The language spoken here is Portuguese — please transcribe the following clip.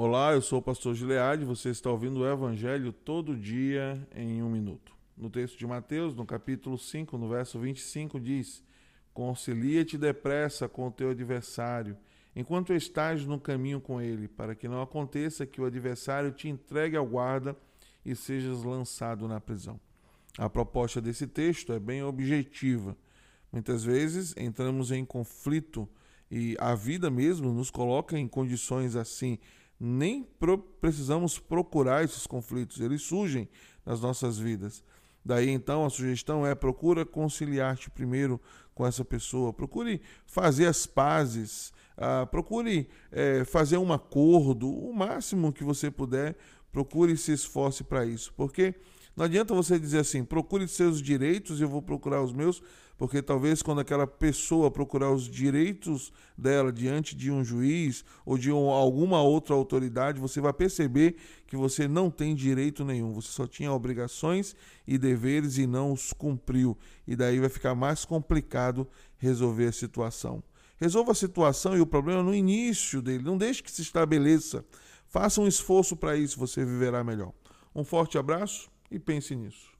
Olá, eu sou o pastor Gileade, você está ouvindo o Evangelho todo dia em um minuto. No texto de Mateus, no capítulo 5, no verso 25, diz: Concilia-te depressa com o teu adversário, enquanto estás no caminho com ele, para que não aconteça que o adversário te entregue ao guarda e sejas lançado na prisão. A proposta desse texto é bem objetiva. Muitas vezes entramos em conflito e a vida mesmo nos coloca em condições assim nem pro, precisamos procurar esses conflitos, eles surgem nas nossas vidas. Daí então a sugestão é procura conciliar-te primeiro com essa pessoa, procure fazer as pazes, uh, procure é, fazer um acordo, o máximo que você puder, procure se esforce para isso, porque não adianta você dizer assim, procure seus direitos e eu vou procurar os meus, porque talvez quando aquela pessoa procurar os direitos dela diante de um juiz ou de um, alguma outra autoridade, você vai perceber que você não tem direito nenhum, você só tinha obrigações e deveres e não os cumpriu. E daí vai ficar mais complicado resolver a situação. Resolva a situação e o problema no início dele, não deixe que se estabeleça. Faça um esforço para isso, você viverá melhor. Um forte abraço e pense nisso.